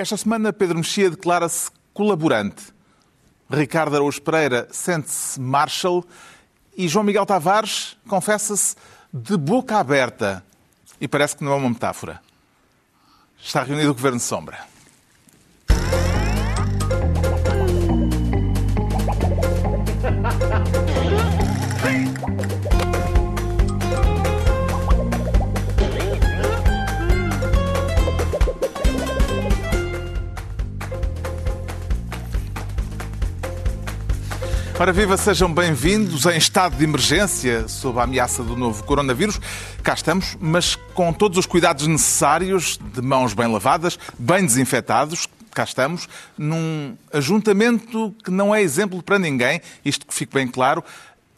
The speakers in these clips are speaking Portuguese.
Esta semana, Pedro Mexia declara-se colaborante. Ricardo Araújo Pereira sente-se Marshall e João Miguel Tavares confessa-se de boca aberta. E parece que não é uma metáfora. Está reunido o Governo Sombra. Ora viva, sejam bem-vindos em estado de emergência sob a ameaça do novo coronavírus. Cá estamos, mas com todos os cuidados necessários, de mãos bem lavadas, bem desinfetados. Cá estamos, num ajuntamento que não é exemplo para ninguém, isto que fique bem claro.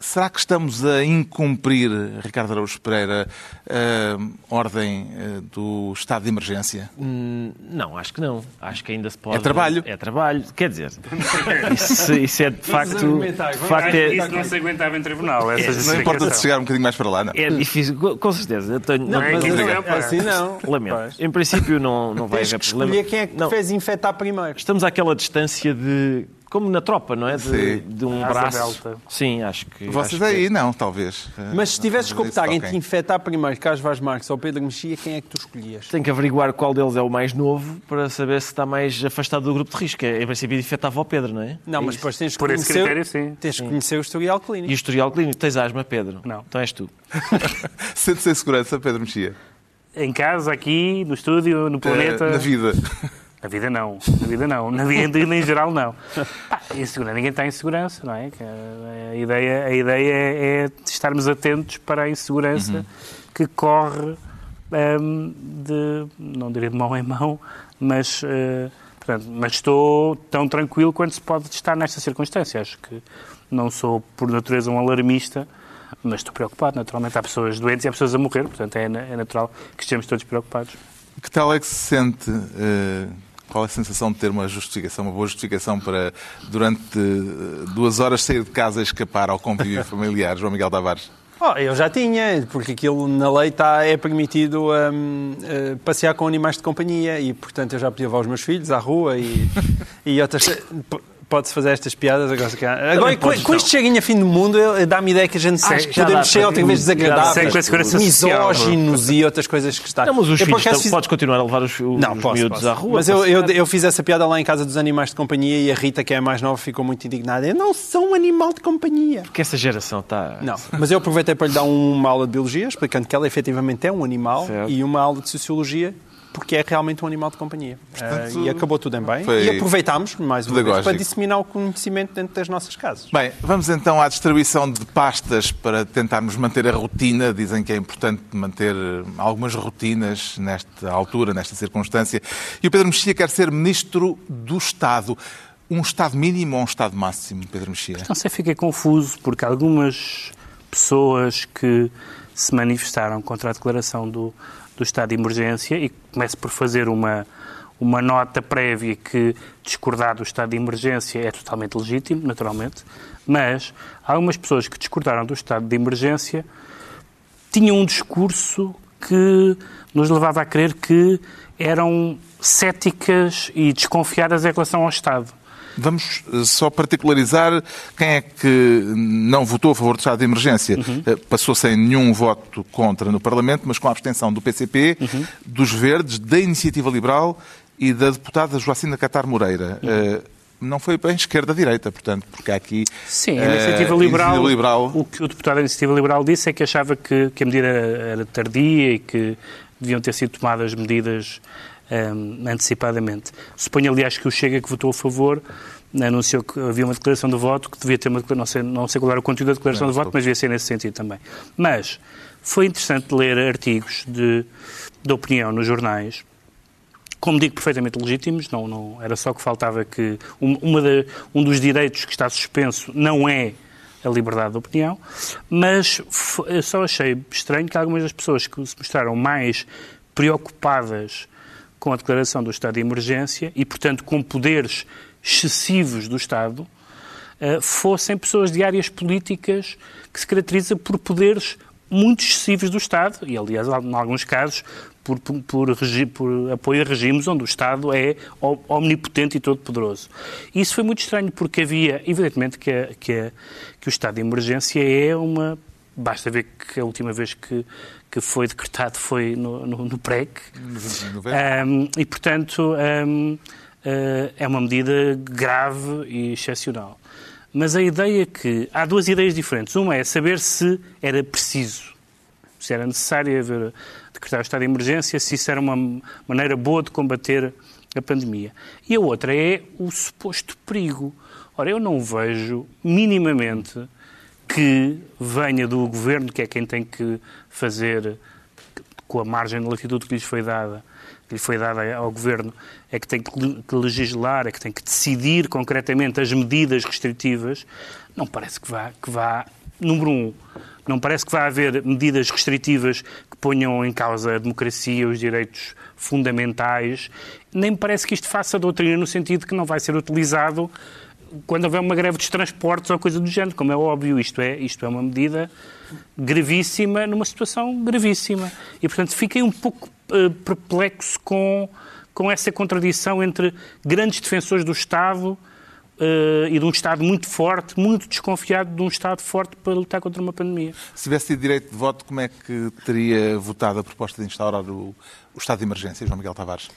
Será que estamos a incumprir, Ricardo Araújo Pereira, a ordem eh, do estado de emergência? Hum, não, acho que não. Acho que ainda se pode. É trabalho. É trabalho. Quer dizer, isso, isso é de facto. De facto é, Isso não se aguentava em tribunal. Essa Não importa de chegar um bocadinho mais para lá, não? é difícil, co- com certeza. Eu tenho, Não, é não é, pá. Assim não. lamento. Pois. Em princípio não, não vai haver problema. escolher quem é que Não, fez infectar primeiro. Estamos àquela distância de. Como na tropa, não é? De, Sim. de um Asa braço. delta. Sim, acho que. Vocês acho que- aí não, talvez. Mas se tivesses que optar entre toquem. infectar primeiro Carlos Vaz Marques ou Pedro Mexia, quem é que tu escolhias? Tenho que averiguar qual deles é o mais novo para saber se está mais afastado do grupo de risco. Em princípio, infectava o Pedro, não é? Não, É mas depois tens que Por esse conhecer, critério, sim. tens que conhecer o historial E o clínico. historial clínico? Tens asma, Pedro? Não. Então és tu. Sente-se em segurança, Pedro Mexia? Em casa, aqui, no estúdio, no planeta. Eh, Na vida. Na vida não. Na vida não. Na vida em geral não. Pá, insegura- Ninguém está em segurança, não é? A ideia, a ideia é, é estarmos atentos para a insegurança que corre hum, de, não diria de mão em mão, mas, eh, portanto, mas estou tão tranquilo quanto se pode estar nesta circunstância. Acho que não sou, por natureza, um alarmista, mas estou preocupado, naturalmente. Há pessoas doentes e há pessoas a morrer, portanto é, é natural que estejamos todos preocupados. Que tal é que se sente? eh, qual é a sensação de ter uma justificação, uma boa justificação para, durante eh, duas horas, sair de casa e escapar ao convívio familiar, João Miguel Tavares? Oh, eu já tinha, porque aquilo na lei está, é permitido hum, eh, passear com animais de companhia e, portanto, eu já podia levar os meus filhos à rua e, e outras. Pode-se fazer estas piadas agora. Agora, com, com este cheguinho a fim do mundo, dá-me ideia que a gente Acho que já podemos ser outra vez desagradáveis, misóginos e outras coisas que está. Não, mas os Eu, filhos, fiz- podes continuar a levar os, os Não, posso, miúdos posso. à rua. Mas eu, eu, eu fiz essa piada lá em casa dos animais de companhia e a Rita, que é a mais nova, ficou muito indignada. Eu não sou um animal de companhia. Porque essa geração está... Não, mas eu aproveitei para lhe dar uma aula de biologia, explicando que ela efetivamente é um animal, Certo. e uma aula de sociologia, porque é realmente um animal de companhia. Portanto, Eh, e acabou tudo em bem. E aproveitámos, mais uma vez, pedagógico. para disseminar o conhecimento dentro das nossas casas. Bem, vamos então à distribuição de pastas para tentarmos manter a rotina. Dizem que é importante manter algumas rotinas nesta altura, nesta circunstância. E o Pedro Mexia quer ser Ministro do Estado. Um Estado mínimo ou um Estado máximo, Pedro Mexia? Não sei, fiquei confuso, porque algumas pessoas que se manifestaram contra a declaração do, do estado de emergência, e começo por fazer uma, uma nota prévia que discordar do estado de emergência é totalmente legítimo, naturalmente, mas algumas pessoas que discordaram do estado de emergência tinham um discurso que nos levava a crer que eram céticas e desconfiadas em relação ao Estado. Vamos eh, só particularizar quem é que não votou a favor do estado de emergência. Eh, Passou sem nenhum voto contra no Parlamento, mas com a abstenção do PCP, dos Verdes, da Iniciativa Liberal e da deputada Joacina Catar Moreira. Eh, Não foi bem esquerda-direita, portanto, porque há aqui. Sim, a Iniciativa Liberal, Iniciativa Liberal o que o deputado da Iniciativa Liberal disse é que achava que, que a medida era tardia e que deviam ter sido tomadas medidas hum, antecipadamente. Suponho, aliás, que o Chega, que votou a favor, anunciou que havia uma declaração de voto, que devia ter uma não sei, não sei qual era o conteúdo da declaração de voto, mas devia ser nesse sentido também. Mas foi interessante ler artigos de, de opinião nos jornais, como digo, perfeitamente legítimos, não, não, era só que faltava que um, uma da- um dos direitos que está suspenso não é a liberdade de opinião, mas só achei estranho que algumas das pessoas que se mostraram mais preocupadas com a declaração do estado de emergência e, portanto, com poderes excessivos do Estado, eh, fossem pessoas de áreas políticas que se caracterizam por poderes muito excessivos do Estado e, aliás, em alguns casos, por, por, por, por, apoio a regimes onde o Estado é omnipotente e todo-poderoso. Isso foi muito estranho, porque havia, evidentemente, que, a, que, a, que o estado de emergência é uma. Basta ver que a última vez que, que foi decretado foi no, no, no PREC. Um, e, portanto, um, eh, é uma medida grave e excepcional. Mas a ideia que. Há duas ideias diferentes. Uma é saber se era preciso, se era necessário haver, decretar o estado de emergência, se isso era uma maneira boa de combater a pandemia. E a outra é o suposto perigo. Ora, eu não vejo minimamente que venha do governo, que é quem tem que fazer, com a margem de latitude que lhes foi dada, que lhe foi dada ao Governo é que tem que legislar, é que tem que decidir concretamente as medidas restritivas, não parece que vá, que vá número um, não parece que vá haver medidas restritivas que ponham em causa a democracia, os direitos fundamentais, nem parece que isto faça doutrina no sentido que não vai ser utilizado quando houver uma greve dos transportes ou coisa do género, como é óbvio, isto é, isto é uma medida gravíssima numa situação gravíssima. E, portanto, fiquei um pouco uh, perplexo com, com essa contradição entre grandes defensores do Estado Uh, e de um Estado muito forte, muito desconfiado de um Estado forte para lutar contra uma pandemia. Se tivesse tido direito de voto, como é que teria votado a proposta de instaurar o, o Estado de Emergência, João Miguel Tavares?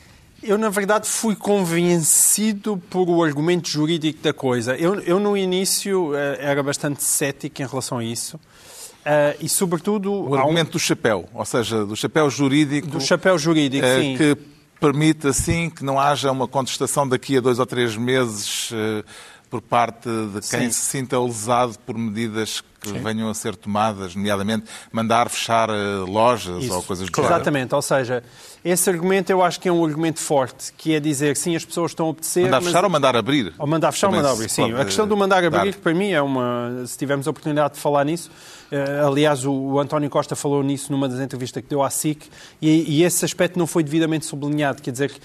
Eu, na verdade, fui convencido por o argumento jurídico da coisa. Eu, eu no início, uh, era bastante cético em relação a isso. Uh, e, sobretudo... O argumento um... do chapéu, ou seja, do chapéu jurídico... Do chapéu jurídico, uh, sim. Que permite, assim, que não haja uma contestação daqui a dois ou três meses uh, por parte de quem sim. se sinta lesado por medidas que sim. venham a ser tomadas, nomeadamente mandar fechar lojas Isso. ou coisas do claro. género. Exatamente, ou seja, esse argumento eu acho que é um argumento forte, que é dizer que sim, as pessoas estão a obedecer. Mandar fechar ou mandar abrir? Ou mandar fechar Também ou mandar abrir, sim. A questão do mandar abrir, dar. para mim, é uma. Se tivermos a oportunidade de falar nisso, uh, aliás, o, o, António Costa falou nisso numa das entrevistas que deu à SIC, e, e esse aspecto não foi devidamente sublinhado. Quer dizer que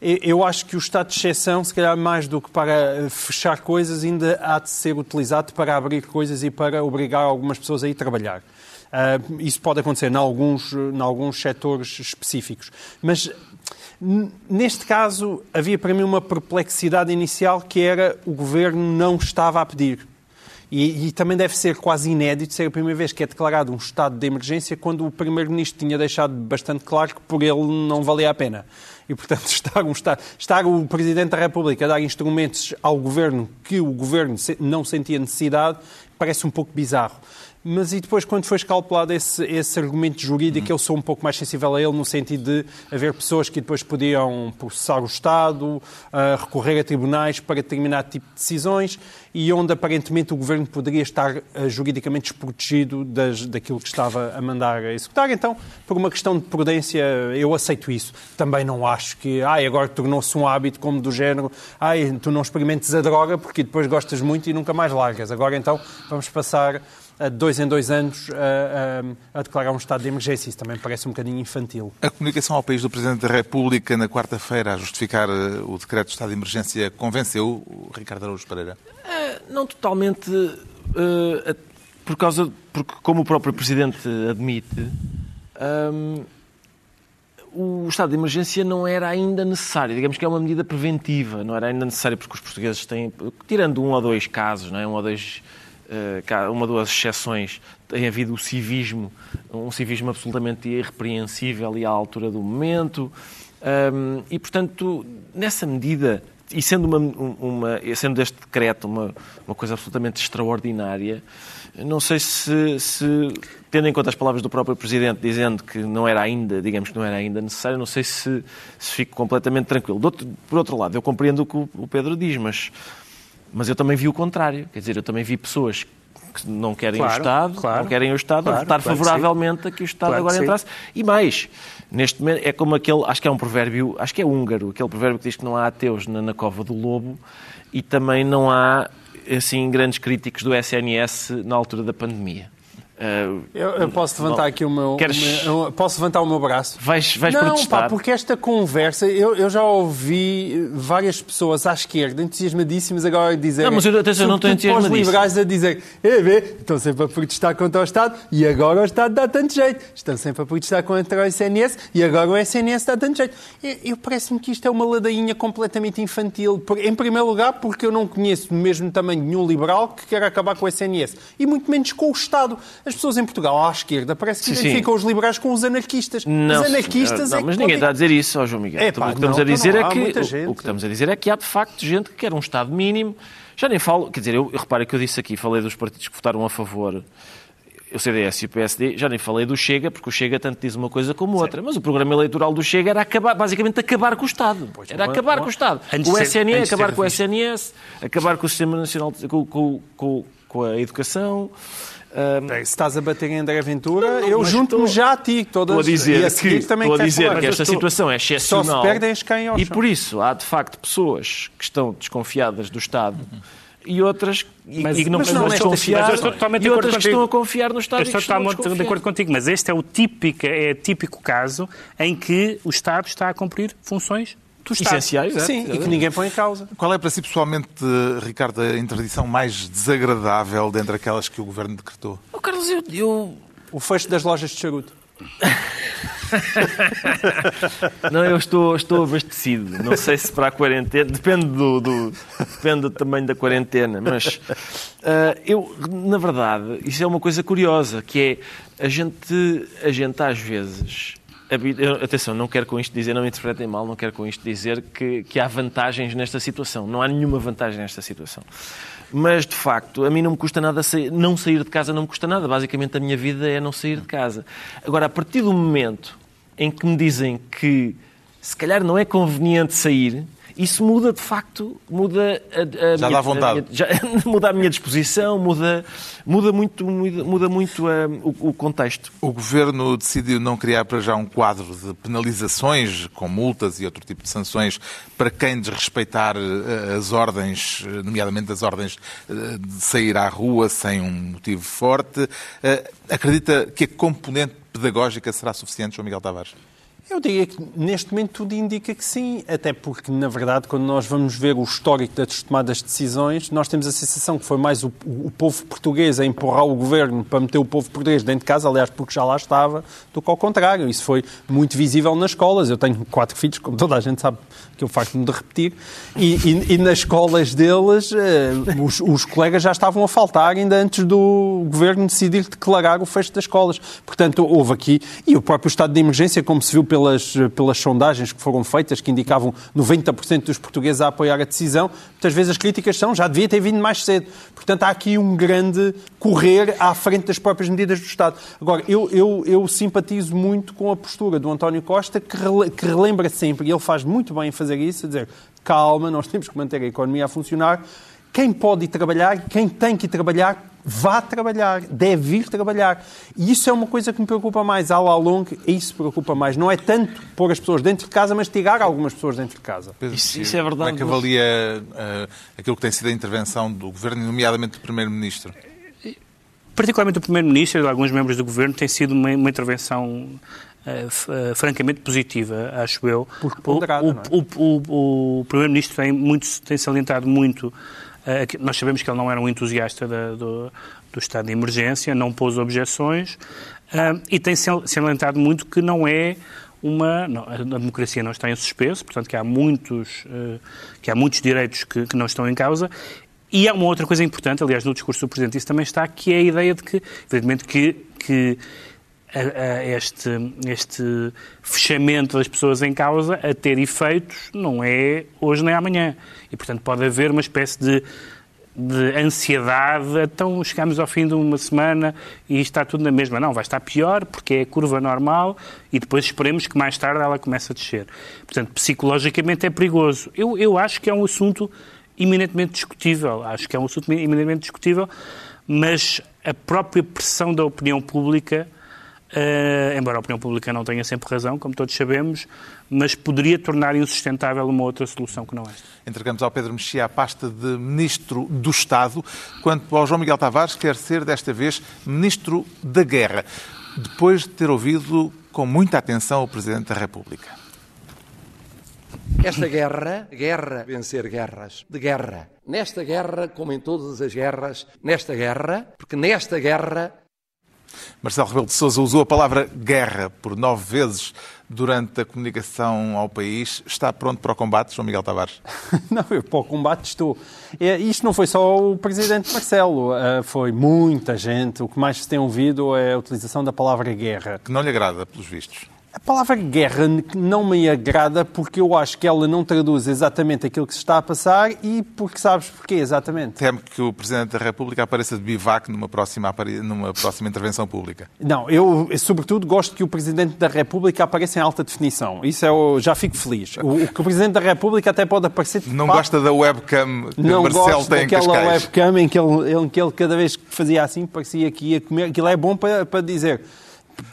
eu acho que o estado de exceção, se calhar mais do que para eh, fechar coisas, ainda há de ser utilizado para abrir coisas e para obrigar algumas pessoas a ir trabalhar. Uh, isso pode acontecer em alguns, em alguns setores específicos. Mas neste caso havia para mim uma perplexidade inicial que era o governo não estava a pedir. E, e, também deve ser quase inédito ser a primeira vez que é declarado um estado de emergência quando o Primeiro-Ministro tinha deixado bastante claro que por ele não valia a pena. E, portanto, estar, um estar o Presidente da República a dar instrumentos ao Governo que o Governo não sentia necessidade parece um pouco bizarro. Mas e depois, quando foi escalpelado esse, esse argumento jurídico, eu sou um pouco mais sensível a ele, no sentido de haver pessoas que depois podiam processar o Estado, uh, recorrer a tribunais para determinado tipo de decisões e onde aparentemente o governo poderia estar uh, juridicamente desprotegido das, daquilo que estava a mandar a executar. Então, por uma questão de prudência, eu aceito isso. Também não acho que, ai, agora tornou-se um hábito como do género, ai, tu não experimentes a droga porque depois gostas muito e nunca mais largas. Agora então vamos passar de dois em dois anos a, a, a, declarar um estado de emergência. Isso também parece um bocadinho infantil. A comunicação ao país do Presidente da República na quarta-feira a justificar eh, o decreto de estado de emergência convenceu o Ricardo Araújo Pereira? Uh, não totalmente, uh, por causa, porque como o próprio Presidente admite, um, o estado de emergência não era ainda necessário. Digamos que é uma medida preventiva, não era ainda necessário porque os portugueses têm, tirando um ou dois casos, não é? um ou dois uma das exceções, tem havido o civismo, um civismo absolutamente irrepreensível e à altura do momento. E, portanto, nessa medida, e sendo, uma, uma, sendo este decreto uma, uma coisa absolutamente extraordinária, não sei se, se, tendo em conta as palavras do próprio Presidente dizendo que não era ainda, digamos que não era ainda necessário, não sei se, se fico completamente tranquilo. Outro, por outro lado, eu compreendo o que o Pedro diz, mas mas eu também vi o contrário. Quer dizer, eu também vi pessoas que não querem claro, o Estado, claro, não querem o Estado, claro, a votar favoravelmente que a que o Estado agora entrasse. E mais, neste momento é como aquele, acho que é um provérbio, acho que é húngaro, aquele provérbio que diz que não há ateus na, na cova do lobo e também não há assim grandes críticos do SNS na altura da pandemia. Uh, eu, eu, posso levantar não, aqui o meu. queres... meu, posso levantar o meu braço? Vais, vais não, protestar? Pá, porque esta conversa, eu, eu já ouvi várias pessoas à esquerda entusiasmadíssimas agora dizer. Não, mas eu, atenção, não estou entusiasmadíssimo. os liberais a dizer, é, estão sempre a protestar contra o Estado e agora o Estado dá tanto jeito. Estão sempre a protestar contra o SNS e agora o SNS dá tanto jeito. Eu, eu parece-me que isto é uma ladainha completamente infantil. Em primeiro lugar, porque eu não conheço mesmo tamanho nenhum liberal que queira acabar com o SNS. E muito menos com o Estado. As pessoas em Portugal, à esquerda, parece que sim, identificam sim. os liberais com os anarquistas. Não, os anarquistas não, é Mas ninguém está a dizer isso, ó João Miguel. É, pá, o que estamos não, a dizer não, é que o, o, que estamos a dizer é que há de facto gente que quer um Estado mínimo. Já nem falo, quer dizer, eu, eu reparo que eu disse aqui, falei dos partidos que votaram a favor o CDS e o PSD, já nem falei do Chega, porque o Chega tanto diz uma coisa como outra. Mas o programa eleitoral do Chega era acabar, basicamente acabar com o Estado. Pois, era acabar com o Estado. O SNS, acabar com o SNS, acabar com o Sistema Nacional, com, com, com, com a educação. Um, se estás a bater em André Ventura, não, eu junto-me já a ti. Todas, estou a dizer, a que, também estou a dizer que esta estou, situação é excepcional. Só se perdem as quem E por isso há, de facto, pessoas que estão desconfiadas do Estado e outras mas, e que não, mas não desconfiar, mas e outras que estão a confiar no Estado. Eu estou totalmente de acordo contigo, mas este é o típico, é típico caso em que o Estado está a cumprir funções essenciais. Sim, é? e que ninguém põe em causa. Qual é para si, pessoalmente, Ricardo, a interdição mais desagradável dentre aquelas que o Governo decretou? Oh, Carlos, eu, eu... O fecho das lojas de charuto. não, eu estou, estou abastecido. Não sei se para a quarentena, depende do, do depende do tamanho da quarentena, mas uh, eu, na verdade, isso é uma coisa curiosa, que é a gente, a gente às vezes Atenção, não quero com isto dizer, não me interpretem mal, não quero com isto dizer que, que há vantagens nesta situação. Não há nenhuma vantagem nesta situação. Mas, de facto, a mim não me custa nada sair, não sair de casa, não me custa nada. Basicamente, a minha vida é não sair de casa. Agora, a partir do momento em que me dizem que se calhar não é conveniente sair, isso muda, de facto, muda a, a já minha, dá vontade. A minha, já, muda a minha disposição, muda, muda muito, muda, muda muito a, o, o, contexto. O Governo decidiu não criar para já um quadro de penalizações, com multas e outro tipo de sanções, para quem desrespeitar eh, as ordens, nomeadamente as ordens eh, de sair à rua sem um motivo forte. Acredita que a componente pedagógica será suficiente, João Miguel Tavares? Eu diria que neste momento tudo indica que sim, até porque, na verdade, quando nós vamos ver o histórico das tomadas de decisões, nós temos a sensação que foi mais o, o, povo português a empurrar o governo para meter o povo português dentro de casa, aliás, porque já lá estava, do que ao contrário. Isso foi muito visível nas escolas. Eu tenho quatro filhos, como toda a gente sabe que eu farto-me de repetir, e, e, e, nas escolas deles eh, os, os, colegas já estavam a faltar ainda antes do governo decidir declarar o fecho das escolas. Portanto, houve aqui, e o próprio estado de emergência, como se viu pelas, pelas sondagens que foram feitas, que indicavam 90% dos portugueses a apoiar a decisão, muitas vezes as críticas são já devia ter vindo mais cedo. Portanto, há aqui um grande correr à frente das próprias medidas do Estado. Agora, eu, eu, eu simpatizo muito com a postura do António Costa, que, rele, que relembra sempre, e ele faz muito bem em fazer isso, a dizer calma, nós temos que manter a economia a funcionar. Quem pode ir trabalhar, quem tem que ir trabalhar, vá trabalhar, deve vir trabalhar. E isso é uma coisa que me preocupa mais. À la longa, isso preocupa mais. Não é tanto pôr as pessoas dentro de casa, mas tirar algumas pessoas dentro de casa. Isso, isso é verdade. Como é que avalia uh, aquilo que tem sido a intervenção do Governo, nomeadamente do Primeiro-Ministro? Particularmente o Primeiro-Ministro e de alguns membros do Governo tem sido uma, uma intervenção francamente positiva, acho eu. Porque ponderada, o, é? o, Primeiro-Ministro tem, muito, tem salientado muito Uh, nós sabemos que ele não era um entusiasta do, do, estado de emergência, não pôs objeções e tem salientado muito que não é uma não, a democracia não está em suspenso, portanto que há muitos que há muitos direitos que, que, não estão em causa e há uma outra coisa importante, aliás no discurso do presidente isso também está, que é a ideia de que evidentemente que, que a, a este, este fechamento das pessoas em causa a ter efeitos não é hoje nem amanhã. E, portanto, pode haver uma espécie de, de ansiedade. Então, chegamos ao fim de uma semana e está tudo na mesma. Não, vai estar pior porque é a curva normal e depois esperemos que mais tarde ela comece a descer. Portanto, psicologicamente é perigoso. Eu, eu acho que é um assunto eminentemente discutível. Acho que é um assunto eminentemente discutível, mas a própria pressão da opinião pública uh, embora a opinião pública não tenha sempre razão, como todos sabemos, mas poderia tornar insustentável uma outra solução que não esta. Entregamos ao Pedro Mexia a pasta de Ministro do Estado, quanto ao João Miguel Tavares quer ser, desta vez, Ministro da Guerra, depois de ter ouvido com muita atenção o Presidente da República. Esta guerra, guerra, vencer guerras, de guerra. Nesta guerra, como em todas as guerras, nesta guerra, porque nesta guerra Marcelo Rebelo de Sousa usou a palavra guerra por nove vezes durante a comunicação ao país. Está pronto para o combate, João Miguel Tavares? não, eu para o combate estou. É, isto não foi só o Presidente Marcelo, uh, foi muita gente. O que mais se tem ouvido é a utilização da palavra guerra. Que não lhe agrada, pelos vistos. A palavra guerra não me agrada porque eu acho que ela não traduz exatamente aquilo que se está a passar e porque sabes porquê, exatamente. Temo que o Presidente da República apareça de bivac numa próxima, numa próxima intervenção pública. Não, eu sobretudo gosto que o Presidente da República apareça em alta definição. Isso é o, já fico feliz. O, o que o Presidente da República até pode aparecer... De não gosta da webcam que não Marcelo gosto tem daquela webcam em que, ele, em que ele cada vez que fazia assim parecia que ia comer. Aquilo é bom para, para dizer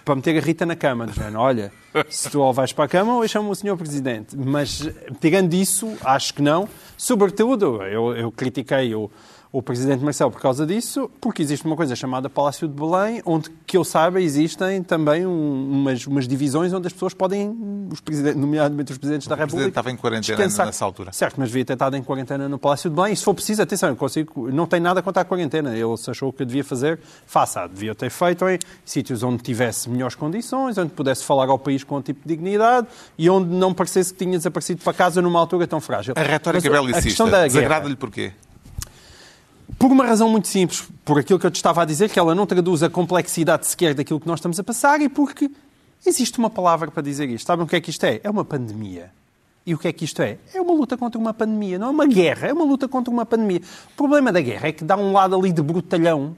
para meter a Rita na cama, dizendo, olha, se tu vais para a cama ou eu chamo o senhor Presidente. Mas, tirando isso, acho que não. Sobretudo, eu, eu critiquei o, o Presidente Marcelo por causa disso, porque existe uma coisa chamada Palácio de Belém, onde, que eu saiba, existem também um, umas, umas, divisões onde as pessoas podem, os nomeadamente os Presidentes o da República... O Presidente estava em quarentena descansar. nessa altura. Certo, mas devia ter estado em quarentena no Palácio de Belém. E se for preciso, atenção, eu consigo, não tem nada contra a quarentena. Ele se achou que devia fazer, faça. Devia ter feito em sítios onde tivesse melhores condições, onde pudesse falar ao país com um tipo de dignidade e onde não parecesse que tinha desaparecido para casa numa altura tão frágil. A retórica mas, belicista, desagrada-lhe porquê? Por uma razão muito simples, por aquilo que eu te estava a dizer, que ela não traduz a complexidade sequer daquilo que nós estamos a passar e porque existe uma palavra para dizer isto. Sabem o que é que isto é? É uma pandemia. E o que é que isto é? É uma luta contra uma pandemia, não é uma guerra, é uma luta contra uma pandemia. O problema da guerra é que dá um lado ali de brutalhão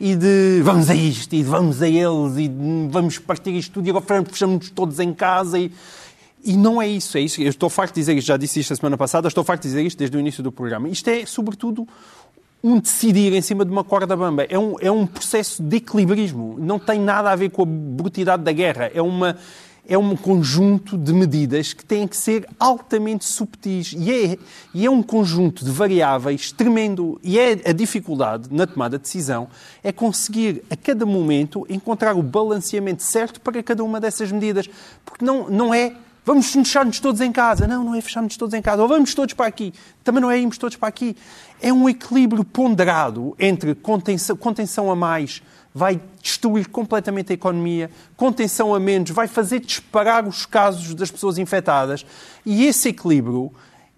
e de vamos a isto, e de vamos a eles, e vamos partir isto tudo, e agora fechamos todos em casa. E, e não é isso, é isso. Eu estou farto de dizer isto, já disse isto a semana passada, estou farto de dizer isto desde o início do programa. Isto é, sobretudo, um decidir em cima de uma corda bamba. É um, é um processo de equilibrismo. Não tem nada a ver com a brutalidade da guerra. É uma é um conjunto de medidas que têm que ser altamente subtis. E é, e é um conjunto de variáveis tremendo. E é a dificuldade na tomada de decisão é conseguir, a cada momento, encontrar o balanceamento certo para cada uma dessas medidas. Porque não, não é vamos fechar-nos todos em casa. Não, não é fechar-nos todos em casa. Ou vamos todos para aqui. Também não é irmos todos para aqui. É um equilíbrio ponderado entre contenção, contenção a mais, vai destruir completamente a economia, contenção a menos, vai fazer disparar os casos das pessoas infectadas. E esse equilíbrio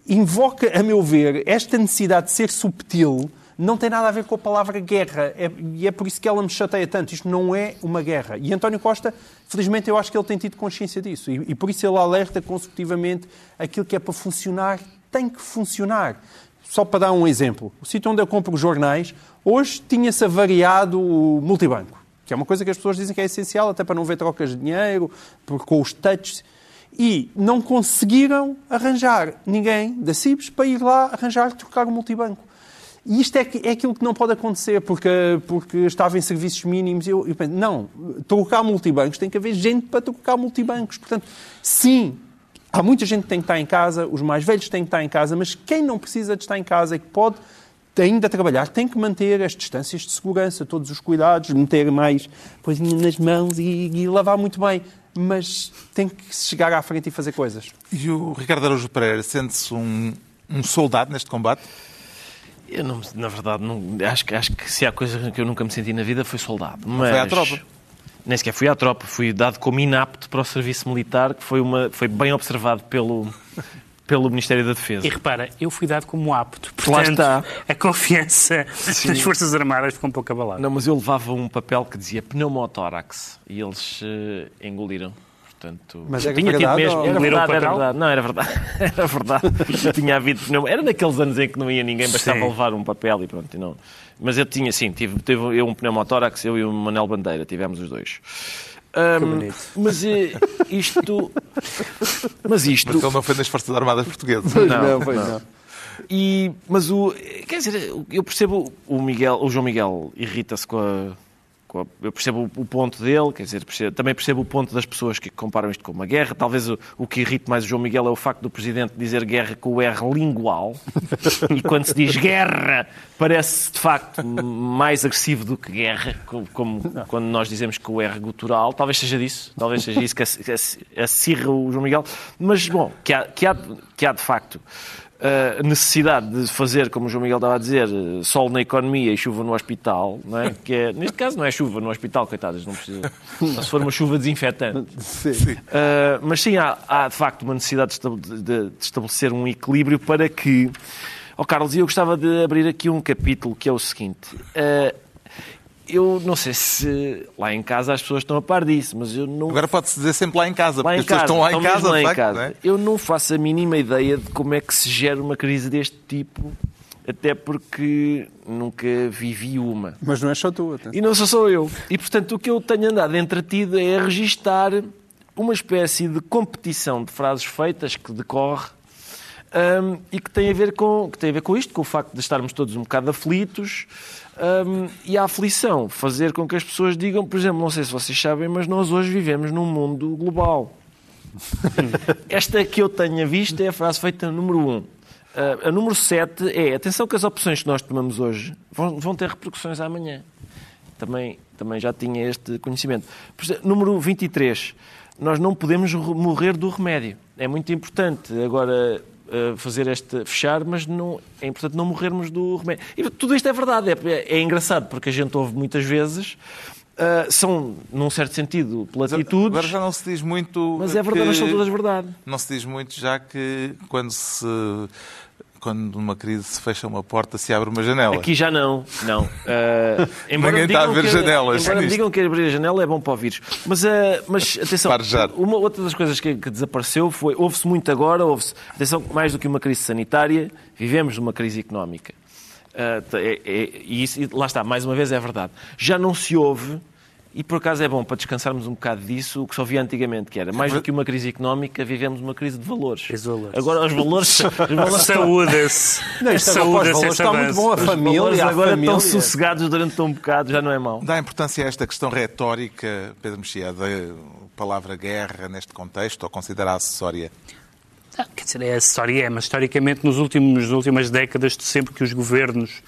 invoca, a meu ver, esta necessidade de ser subtil não tem nada a ver com a palavra guerra. É, e é por isso que ela me chateia tanto. Isto não é uma guerra. E António Costa, felizmente, eu acho que ele tem tido consciência disso. E, e por isso ele alerta consecutivamente aquilo que é para funcionar, tem que funcionar. Só para dar um exemplo, o sítio onde eu compro jornais, hoje tinha-se avariado o multibanco, que é uma coisa que as pessoas dizem que é essencial, até para não ver trocas de dinheiro, com os touches. E não conseguiram arranjar ninguém da CIBS para ir lá arranjar, trocar o multibanco. E isto é, é aquilo que não pode acontecer, porque, porque estava em serviços mínimos. Eu, eu penso, não, trocar multibancos, tem que haver gente para trocar multibancos. Portanto, sim, há muita gente que tem que estar em casa, os mais velhos têm que estar em casa, mas quem não precisa de estar em casa e que pode ainda trabalhar, tem que manter as distâncias de segurança, todos os cuidados, meter mais coisinha nas mãos e, e lavar muito bem mas tem que chegar à frente e fazer coisas. E o Ricardo Araújo Pereira sente-se um, um soldado neste combate? Eu, não, na verdade, não, acho, acho que se há coisa que eu nunca me senti na vida foi soldado. Mas foi à tropa? Nem sequer fui à tropa. Fui dado como inapto para o serviço militar, que foi, uma, foi bem observado pelo, pelo Ministério da Defesa. E repara, eu fui dado como apto. Portanto, Lá está. a confiança Sim. nas Forças Armadas ficou um pouco abalada. Não, mas eu levava um papel que dizia pneumotórax e eles uh, engoliram. Portanto, Mas é tinha verdade, mesmo. Era verdade, era verdade. Não, era verdade. Era verdade. tinha havido. Não, era naqueles anos em que não ia ninguém, bastava sim. levar um papel e pronto. Não. Mas eu tinha, sim, tive, tive eu um pneumotórax, eu e o Manel Bandeira, tivemos os dois. Um, mas eh, isto. Mas isto. Mas ele não foi nas Forças Armadas Portuguesas. Não, não, foi não. E, mas o. Quer dizer, eu percebo o Miguel, o João Miguel irrita-se com a com eu percebo o ponto dele, quer dizer, percebo, também percebo o ponto das pessoas que comparam isto com uma guerra. Talvez o, o que irrite mais o João Miguel é o facto do Presidente dizer guerra com o R lingual. e quando se diz guerra, parece de facto mais agressivo do que guerra, como, como quando nós dizemos que o R gutural. Talvez seja disso, talvez seja isso que acirra o João Miguel. Mas, bom, que há, que há, que há de facto a necessidade de fazer, como o João Miguel estava a dizer, sol na economia e chuva no hospital, não é? que é, neste caso não é chuva no hospital, coitadas, não precisa. Só se for uma chuva desinfetante. Sim. Uh, mas sim, há, há, de facto uma necessidade de, de, de estabelecer um equilíbrio para que. Ó oh, Carlos, eu gostava de abrir aqui um capítulo que é o seguinte. Uh, eu não sei se lá em casa as pessoas estão a par disso, mas eu não. Agora pode-se dizer sempre lá em casa, lá porque as pessoas estão lá em casa, lá em facto, casa. É? Eu não faço a mínima ideia de como é que se gera uma crise deste tipo, até porque nunca vivi uma. Mas não é só tu, até. E não sou só eu. E portanto o que eu tenho andado entretido é a registar uma espécie de competição de frases feitas que decorre um, e que tem, a ver com, que tem a ver com isto, com o facto de estarmos todos um bocado aflitos, um, e a aflição fazer com que as pessoas digam, por exemplo, não sei se vocês sabem, mas nós hoje vivemos num mundo global. Esta que eu tenho visto é a frase feita número 1. Um. Uh, a número 7 é, atenção que as opções que nós tomamos hoje vão, vão ter repercussões amanhã. Também, também já tinha este conhecimento. Número 23. Nós não podemos morrer do remédio. É muito importante. Agora, fazer este fechar, mas não, é importante não morrermos do remédio. E tudo isto é verdade, é, é engraçado, porque a gente ouve muitas vezes. Uh, são, num certo sentido, platitudes. Agora já não se diz muito. Mas é verdade, mas são todas verdade. Não se diz muito, já que quando se quando numa crise se fecha uma porta, se abre uma janela. Aqui já não, não. Uh, embora Ninguém está a ver que, janelas. Embora me digam que abrir a janela é bom para o vírus. Mas, uh, mas atenção, uma, outra das coisas que, que desapareceu foi, houve-se muito agora, houve-se, atenção, mais do que uma crise sanitária, vivemos numa crise económica. Uh, é, é, e, isso, lá está, mais uma vez é verdade. Já não se ouve e por acaso é bom para descansarmos um bocado disso, o que só via antigamente, que era mais do que uma crise económica, vivemos uma crise de valores. Agora os valores. Os valores Saúde-se. Não, isto Saúde valores está muito bom a família. Os agora família. estão sossegados durante um bocado, já não é mau. Dá importância a esta questão retórica, Pedro Mexia, da palavra guerra neste contexto, ou considera acessória? Não, quer dizer, é acessória, é, mas historicamente, nos últimos, nas últimas décadas, sempre que os governos,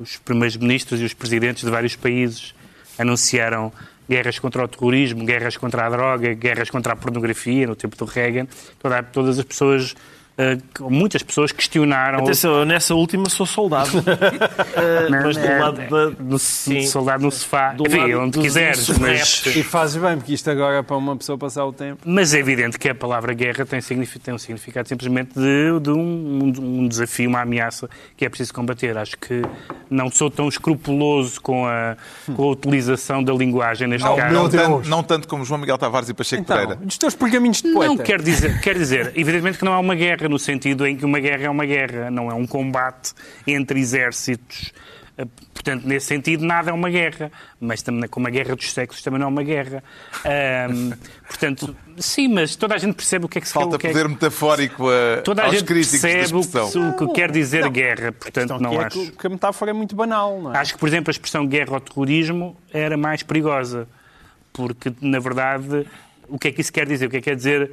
os primeiros ministros e os presidentes de vários países anunciaram guerras contra o terrorismo, guerras contra a droga, guerras contra a pornografia no tempo do Reagan. Toda, todas as pessoas Uh, muitas pessoas questionaram. Atenção, nessa última sou soldado. uh, mas do lado da, do, sim, soldado no sofá, do Enfim, lado onde quiseres. Mas... E fazes bem, porque isto agora é para uma pessoa passar o tempo. Mas é evidente que a palavra guerra tem, tem um significado simplesmente de, de um, um, desafio, uma ameaça que é preciso combater. Acho que não sou tão escrupuloso com a, com a utilização da linguagem neste não, caso. Não tanto, não tanto como João Miguel Tavares e Pacheco então, Pereira. Dos teus pergaminhos de poeta. Não, quer dizer, quer dizer, evidentemente que não há uma guerra guerra, no sentido em que uma guerra é uma guerra, não é um combate entre exércitos. Eh, portanto, nesse sentido, nada é uma guerra. Mas também, como a guerra dos sexos também não é uma guerra. Um, portanto, sim, mas toda a gente percebe o que é que se Falta quer. poder metafórico a, toda a aos gente críticos percebe o que quer dizer não, guerra. Portanto, não é acho. Que a metáfora é muito banal, não é? Acho que, por exemplo, a expressão guerra ou terrorismo era mais perigosa. Porque, na verdade, o que é que isso quer dizer? O que é que quer dizer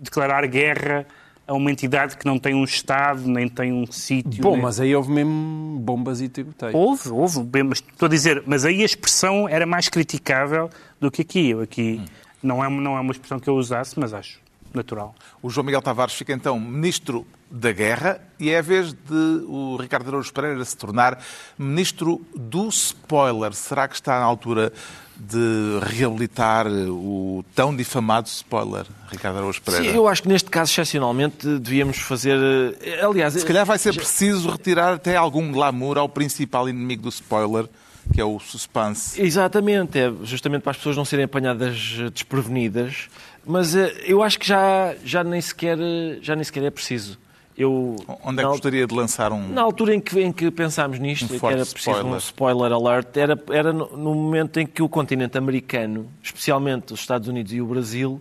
declarar guerra a uma entidade que não tem um Estado, nem tem um sítio. Bom, nem... mas aí houve mesmo bombas e tiroteios. Houve, houve, bem, mas estou a dizer, mas aí a expressão era mais criticável do que aqui. Eu aqui hum. não, é, não é uma expressão que eu usasse, mas acho natural. O João Miguel Tavares fica então ministro da Guerra e é a vez de o Ricardo Araújo Pereira se tornar ministro do spoiler. Será que está na altura de reabilitar o tão difamado spoiler, Ricardo Araújo Pereira? Sim, eu acho que neste caso, excepcionalmente, devíamos fazer... Eh, aliás... Se calhar vai ser já... preciso retirar até algum glamour ao principal inimigo do spoiler, que é o suspense. Exatamente, é justamente para as pessoas não serem apanhadas desprevenidas, mas eh, eu acho que já, já, nem, sequer, já nem sequer é preciso. Eu, Onde é que gostaria de lançar um. Na altura em que, em que pensámos nisto, um que era preciso spoiler. um spoiler alert, era, era no, no, momento em que o continente americano, especialmente os Estados Unidos e o Brasil,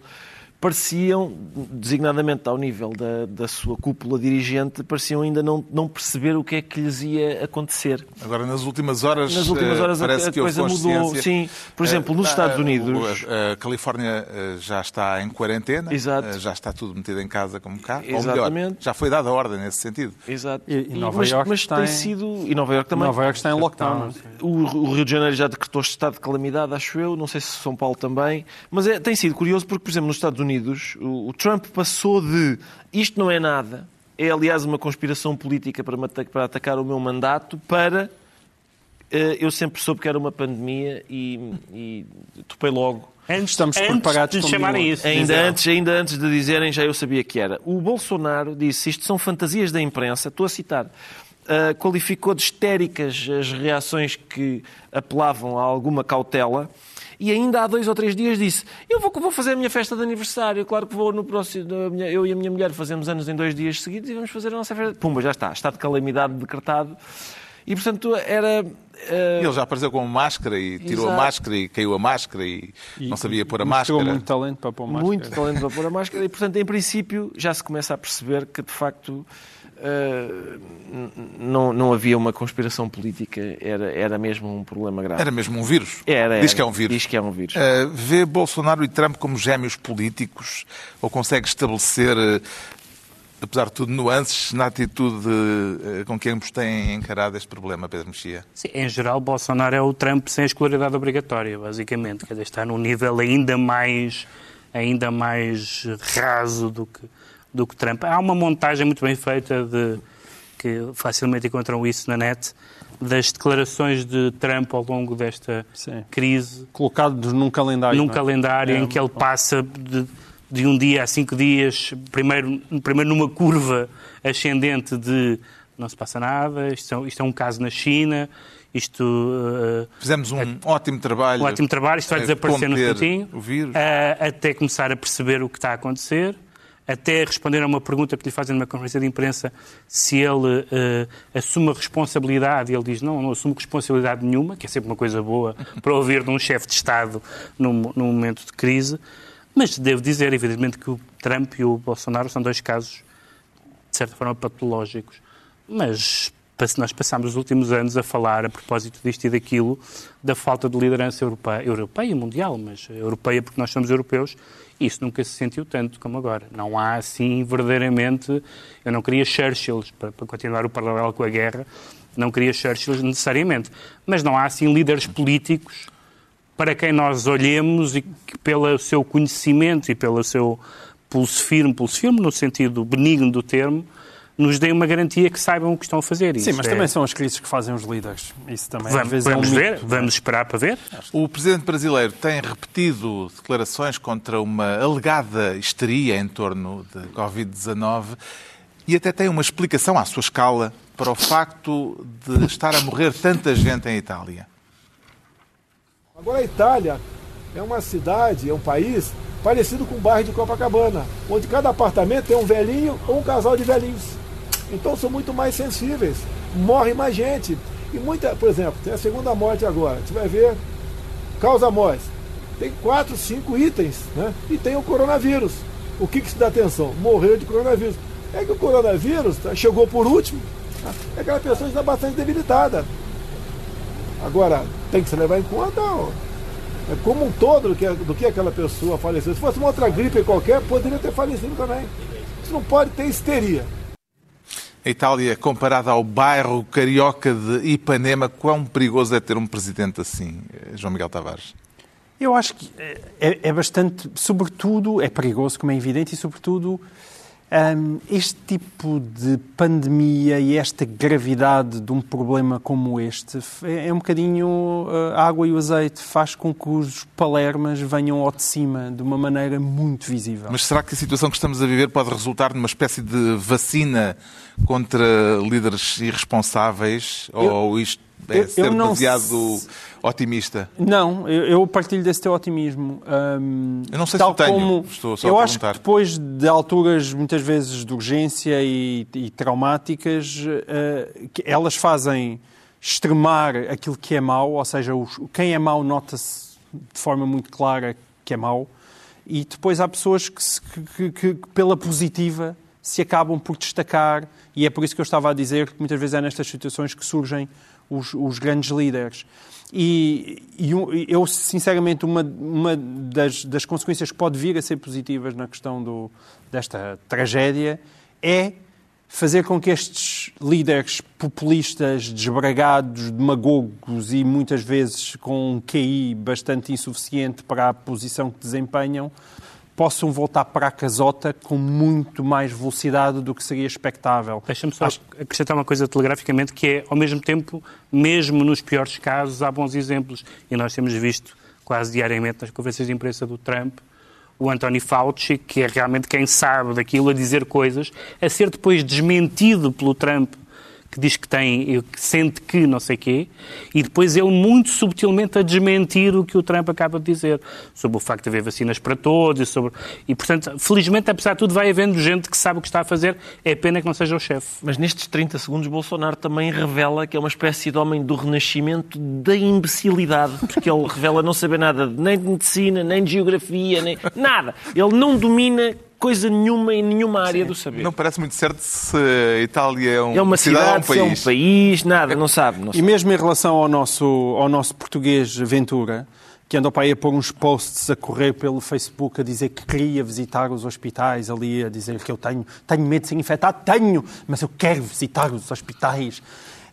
pareciam, designadamente ao nível da, da sua cúpula dirigente, pareciam ainda não, não perceber o que é que lhes ia acontecer. Agora, nas últimas horas, Nas últimas horas a, parece a que houve coisa mudou. Sim, por exemplo, nos Eh, Estados eh, Unidos. A, a Califórnia eh, já está em quarentena, Exato. eh, já está tudo metido em casa como cá. Ou melhor, Exatamente. já foi dada a ordem nesse sentido. Exato. E- e Nova mas, Iorque mas está tem em- sido. E Nova Iorque também. Nova Iorque está em lockdown. O, o Rio de Janeiro já decretou estado de calamidade, acho eu. Não sei se São Paulo também. Mas é- tem sido curioso porque, por exemplo, nos Estados Unidos, o, o Trump passou de isto não é nada, é aliás uma conspiração política para, me para atacar o meu mandato, para eh, eu sempre soube que era uma pandemia e, e topei logo. Antes, Estamos antes preparados de chamarem isso. Ainda antes, ainda antes de dizerem, já eu sabia que era. O Bolsonaro disse, isto são fantasias da imprensa, estou a citar, ah, qualificou de histéricas as reações que apelavam a alguma cautela e ainda há dois ou três dias disse, eu vou, vou fazer a minha festa de aniversário, claro que vou no próximo, a minha- eu e a minha mulher fazemos anos em dois dias seguidos e vamos fazer a nossa festa. Pumba, já está, estado de calamidade decretado. E, portanto, era... ah, Ele já apareceu com máscara e tirou a máscara e caiu a máscara e, não sabia pôr a máscara. muito talento para pôr máscara. Muito talento para pôr a máscara e, portanto, em princípio, já se começa a perceber que, de facto, não, não havia uma conspiração política, era, era mesmo um problema grave. Era mesmo um vírus. Era, Diz era. que é um vírus. Diz que é um vírus. Uh, vê Bolsonaro e Trump como gêmeos políticos ou consegue estabelecer, uh, apesar de tudo, nuances na atitude com que ambos têm encarado este problema, Pedro Mexia? Sim, em geral, Bolsonaro é o Trump sem a escolaridade obrigatória, basicamente. Quer dizer, está num nível ainda mais, ainda mais raso do que, do que Trump. Há uma montagem muito bem feita de que facilmente encontram isso na net das declarações de Trump ao longo desta Sim. crise Colocados num calendário. num é? calendário É, em que ele passa de, de um dia a cinco dias, primeiro, primeiro numa curva ascendente de não se passa nada, isto é, isto é um caso na China, isto uh, Fizemos um ótimo trabalho. um ótimo trabalho, isto vai desaparecer no conter instantinho, o vírus. uh, até começar a perceber o que está a acontecer, até responder a uma pergunta que lhe fazem numa conferência de imprensa se ele uh, assume a responsabilidade, e ele diz não, não assumo responsabilidade nenhuma, que é sempre uma coisa boa para ouvir de um chefe de Estado num, num momento de crise, mas devo dizer, evidentemente, que o Trump e o Bolsonaro são dois casos, de certa forma, patológicos. Mas nós passámos os últimos anos a falar, a propósito disto e daquilo, da falta de liderança europeia, europeia mundial, mas europeia porque nós somos europeus, isso nunca se sentiu tanto como agora. Não há, assim, verdadeiramente... Eu não queria Churchill, para, para continuar o paralelo com a guerra, não queria Churchill necessariamente, mas não há, assim, líderes políticos para quem nós olhemos e que pelo seu conhecimento e pelo seu pulso firme, pulso firme no sentido benigno do termo, nos deem uma garantia que saibam o que estão a fazer. Sim, Isso mas é- também são as crises que fazem os líderes. Isso também às Vamos, vezes é um vamos mito. ver, vamos esperar para ver. O presidente brasileiro tem repetido declarações contra uma alegada histeria em torno de Covid-19 e até tem uma explicação à sua escala para o facto de estar a morrer tanta gente em Itália. Agora a Itália é uma cidade, é um país parecido com o bairro de Copacabana, onde cada apartamento tem um velhinho ou um casal de velhinhos. Então são muito mais sensíveis, morre mais gente. E muita, por exemplo, tem a segunda morte agora, você vai ver, causa morte. Tem quatro, cinco itens, né? E tem o coronavírus. O que, que se dá atenção? Morreu de coronavírus. É que o coronavírus tá, chegou por último, tá? é aquela pessoa está bastante debilitada. Agora, tem que se levar em conta ó, é como um todo do que, do que aquela pessoa faleceu. Se fosse uma outra gripe qualquer, poderia ter falecido também. Isso não pode ter histeria. A Itália, comparada ao bairro carioca de Ipanema, quão perigoso é ter um presidente assim, eh, João Miguel Tavares? Eu acho que é, é bastante, sobretudo, é perigoso, como é evidente, e sobretudo hum, este tipo de pandemia e esta gravidade de um problema como este é, é um bocadinho uh, a água e o azeite, faz com que os palermas venham ao de cima de uma maneira muito visível. Mas será que a situação que estamos a viver pode resultar numa espécie de vacina contra líderes irresponsáveis? ou isto é eu- eu ser não otimista? Não, eu, eu partilho desse teu otimismo. Hum, Eu não sei tal se eu tenho, como- estou só eu a acho que depois de alturas muitas vezes de urgência e, e traumáticas, que elas fazem extremar aquilo que é mau, ou seja, os- quem é mau nota-se de forma muito clara que é mau, e depois há pessoas que, se- que- que- que, pela positiva, se acabam por destacar, e é por isso que eu estava a dizer que muitas vezes é nestas situações que surgem os, os grandes líderes. E, e eu, sinceramente, uma, uma das, das consequências que pode vir a ser positivas na questão do, desta tragédia é fazer com que estes líderes populistas, desbragados, demagogos e muitas vezes com um QI bastante insuficiente para a posição que desempenham, possam voltar para a casota com muito mais velocidade do que seria expectável. Deixa-me só acrescentar uma coisa telegraficamente, que é, ao mesmo tempo, mesmo nos piores casos, há bons exemplos. E nós temos visto quase diariamente nas conferências de imprensa do Trump o Anthony Fauci, que é realmente quem sabe daquilo, a dizer coisas, a ser depois desmentido pelo Trump, que diz que tem, que sente que não sei quê, e depois ele muito subtilmente a desmentir o que o Trump acaba de dizer, sobre o facto de haver vacinas para todos, e, sobre... e portanto, felizmente, apesar de tudo, vai havendo gente que sabe o que está a fazer, é pena que não seja o chefe. Mas nestes 30 segundos, Bolsonaro também revela que é uma espécie de homem do renascimento da imbecilidade, porque ele revela não saber nada nem de medicina, nem de geografia, nem nada. Ele não domina coisa nenhuma em nenhuma área do saber. Não parece muito certo se a Itália é, um é uma cidade cidade, ou se é um um país. país, nada, não sabe. Não E sabe. mesmo em relação ao nosso, ao nosso português Ventura, que anda para aí a pôr uns posts a correr pelo Facebook a dizer que queria visitar os hospitais, ali a dizer que eu tenho, tenho medo de ser infectado, tenho, mas eu quero visitar os hospitais.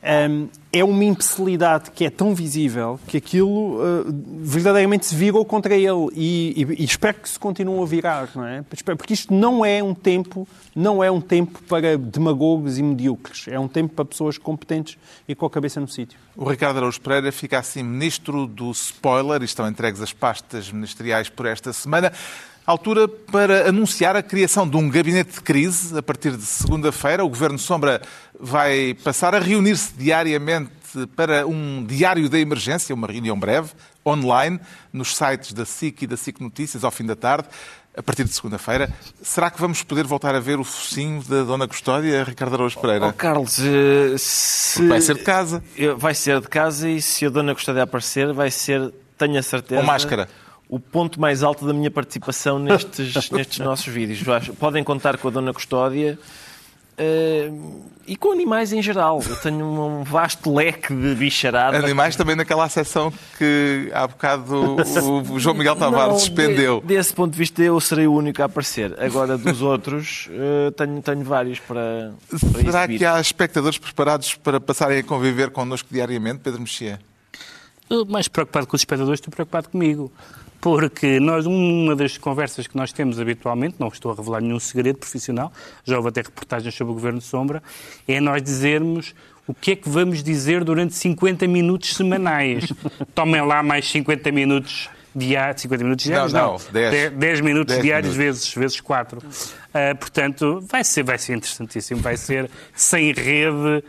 Hum, é uma imbecilidade que é tão visível que aquilo uh, verdadeiramente se virou contra ele e, e- e espero que se continue a virar, não é? Porque isto não é um tempo, não é um tempo para demagogos e medíocres, é um tempo para pessoas competentes e com a cabeça no sítio. O Ricardo Araújo Pereira fica assim ministro do spoiler e estão entregues as pastas ministeriais por esta semana. Altura para anunciar a criação de um gabinete de crise a partir de segunda-feira. O Governo Sombra vai passar a reunir-se diariamente para um diário da emergência, uma reunião breve, online, nos sites da SIC e da SIC Notícias, ao fim da tarde, a partir de segunda-feira. Será que vamos poder voltar a ver o focinho da Dona Custódia, Ricardo Araújo Pereira? Oh, Carlos, eh, se... Vai ser de casa. Eu- Vai ser de casa e se a Dona Custódia aparecer, vai ser, tenho a certeza... Com máscara. O ponto mais alto da minha participação nestes, nestes nossos vídeos. Podem contar com a Dona Custódia eh, e com animais em geral. Eu tenho um vasto leque de bicharada. Animais também naquela seção que há bocado o o João Miguel Tavares suspendeu. de- desse ponto de vista, eu serei o único a aparecer. Agora, dos outros, eh, tenho, tenho vários para, para Será exibir. que há espectadores preparados para passarem a conviver connosco diariamente, Pedro Mexia? Mais preocupado com os espectadores, estou preocupado comigo. Porque nós, uma das conversas que nós temos habitualmente, não estou a revelar nenhum segredo profissional, já houve até reportagens sobre o Governo de Sombra, é nós dizermos o que é que vamos dizer durante 50 minutos semanais. Tomem lá mais 50 minutos diários, 50 minutos diários, Não, não, não, 10. 10, minutos 10 diários minutos. vezes, vezes 4. portanto, vai ser, vai ser interessantíssimo, vai ser sem rede,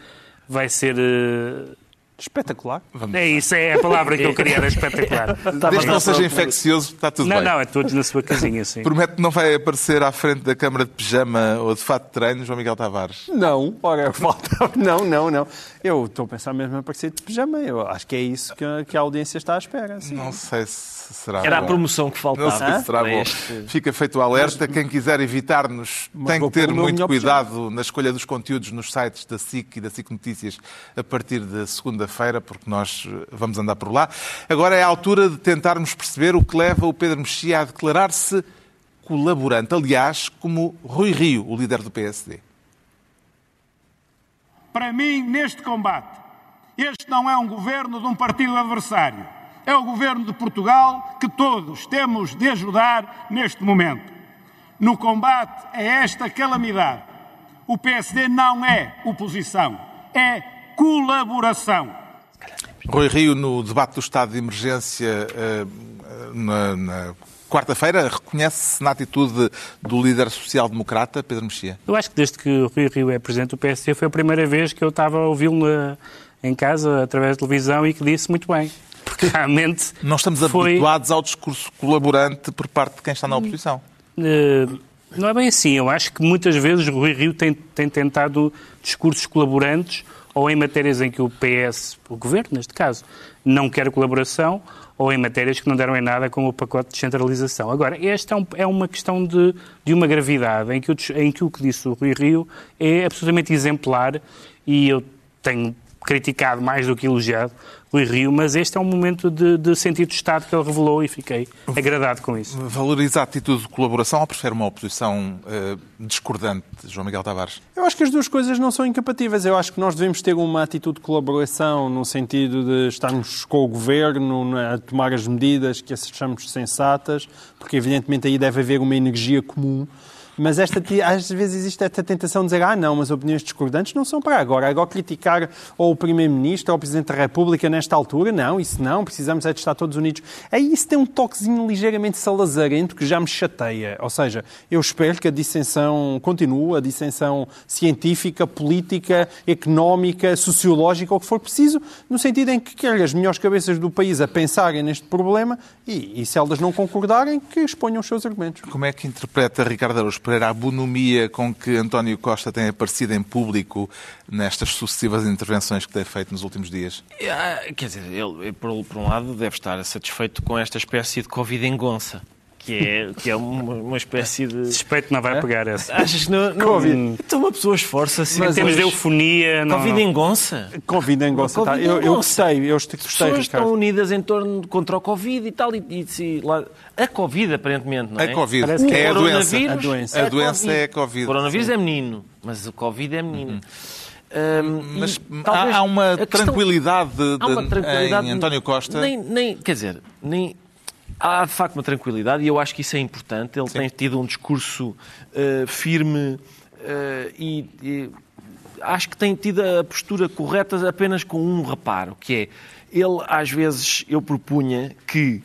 vai ser... eh, Espetacular. é isso, é a palavra que eu queria, era espetacular. Desde que não seja infeccioso, está tudo Não, bem. não, é todos na sua casinha, sim. Prometo que não vai aparecer à frente da Câmara de Pijama ou de fato de treino, João Miguel Tavares. Não, ora, falta. Não, não, não. Eu estou a pensar mesmo em aparecer de pijama. Eu acho que é isso que a, que a audiência está à espera. sim. Não sei se será Era a bom. promoção que Não faltava. sei se será para bom. este- Fica feito o alerta. Quem quiser evitar-nos tem que ter muito cuidado na escolha dos conteúdos nos sites da SIC e da SIC Notícias a partir de segunda-feira, porque nós eh, vamos andar por lá. Agora é a altura de tentarmos perceber o que leva o Pedro Mexia a declarar-se colaborante, aliás, como Rui Rio, o líder do PSD. Para mim, neste combate, este não é um governo de um partido adversário. É o governo de Portugal que todos temos de ajudar neste momento. No combate a esta calamidade, o PSD não é oposição, é colaboração. Rui Rio, no debate do estado de emergência eh, na, na quarta-feira, reconhece-se na atitude do líder social-democrata, Pedro Mexia. Eu acho que desde que Rui Rio é presidente do PSD foi a primeira vez que eu estava a ouvi-lo em casa, através da televisão, e que disse muito bem. Porque realmente Não estamos foi, habituados ao discurso colaborante por parte de quem está na oposição. eh, Não é bem assim. Eu acho que muitas vezes o Rui Rio tem, tem tentado discursos colaborantes ou em matérias em que o PS, o governo neste caso, não quer colaboração, ou em matérias que não deram em nada, como o pacote de descentralização. Agora, esta é uma questão de, de uma gravidade em que, o, em que o que disse o Rui Rio é absolutamente exemplar e eu tenho criticado mais do que elogiado Rui Rio, mas este é um momento de, de sentido de Estado que ele revelou e fiquei agradado com isso. Valoriza a atitude de colaboração ou prefere uma oposição uh, discordante, João Miguel Tavares? Eu acho que as duas coisas não são incompatíveis. Eu acho que nós devemos ter uma atitude de colaboração no sentido de estarmos com o governo a tomar as medidas que achamos sensatas, porque evidentemente aí deve haver uma energia comum mas esta, às vezes existe esta tentação de dizer ah, não, mas opiniões discordantes não são para agora. Agora criticar ou o Primeiro-Ministro ou o Presidente da República nesta altura, não, isso não, precisamos é de estar todos unidos. Aí isso tem um toquezinho ligeiramente salazarento que já me chateia. Ou seja, eu espero que a dissensão continue, a dissensão científica, política, económica, sociológica, o que for preciso, no sentido em que quer as melhores cabeças do país a pensarem neste problema e, e se elas não concordarem, que exponham os seus argumentos. Como é que interpreta Ricardo Araújo Pereira a bonomia com que António Costa tem aparecido em público nestas sucessivas intervenções que tem feito nos últimos dias? Ah, quer dizer, ele, por, um lado, deve estar satisfeito com esta espécie de Covid engonça que é, que é uma, uma espécie de. Suspeito não vai é? pegar essa. Achas que não. não Covid. Então uma pessoa esforça-se. Em termos de eufonia. Não, Covid engonça? Covid engonça. Tá. Eu, eu gostei, eu gostei. As pessoas estão unidas em torno contra o Covid e tal. E, e, e lá, a Covid, aparentemente, não é? A Covid. que é a doença. A doença, a doença é a Covid. O coronavírus Sim. é menino, mas o Covid é menino. Uhum. Um, mas há, há, uma questão, tranquilidade, de, há uma tranquilidade em António Costa. Nem, nem, quer dizer, nem, há de facto uma tranquilidade e eu acho que isso é importante. Ele Sim. tem tido um discurso uh, firme uh, e, e, acho que tem tido a postura correta apenas com um reparo, que é ele às vezes eu propunha que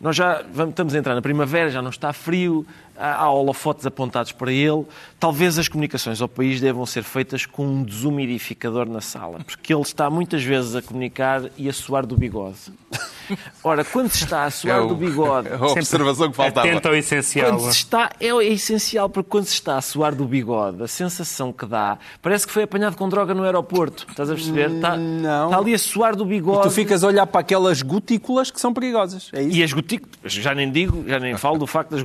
nós já vamos, estamos a entrar na primavera, já não está frio, há holofotes apontados para ele. Talvez as comunicações ao país devam ser feitas com um desumidificador na sala, porque ele está muitas vezes a comunicar e a suar do bigode. Ora, quando se está a suar é o, do bigode. É a observação que faltava. Atento ao essencial. Quando se está, é, é, essencial, porque quando se está a suar do bigode, a sensação que dá parece que foi apanhado com droga no aeroporto. Estás a perceber? Está, Não. está ali a suar do bigode. E tu ficas a olhar para aquelas gotículas que são perigosas. É isso? E as gotículas, já nem digo, já nem falo do facto das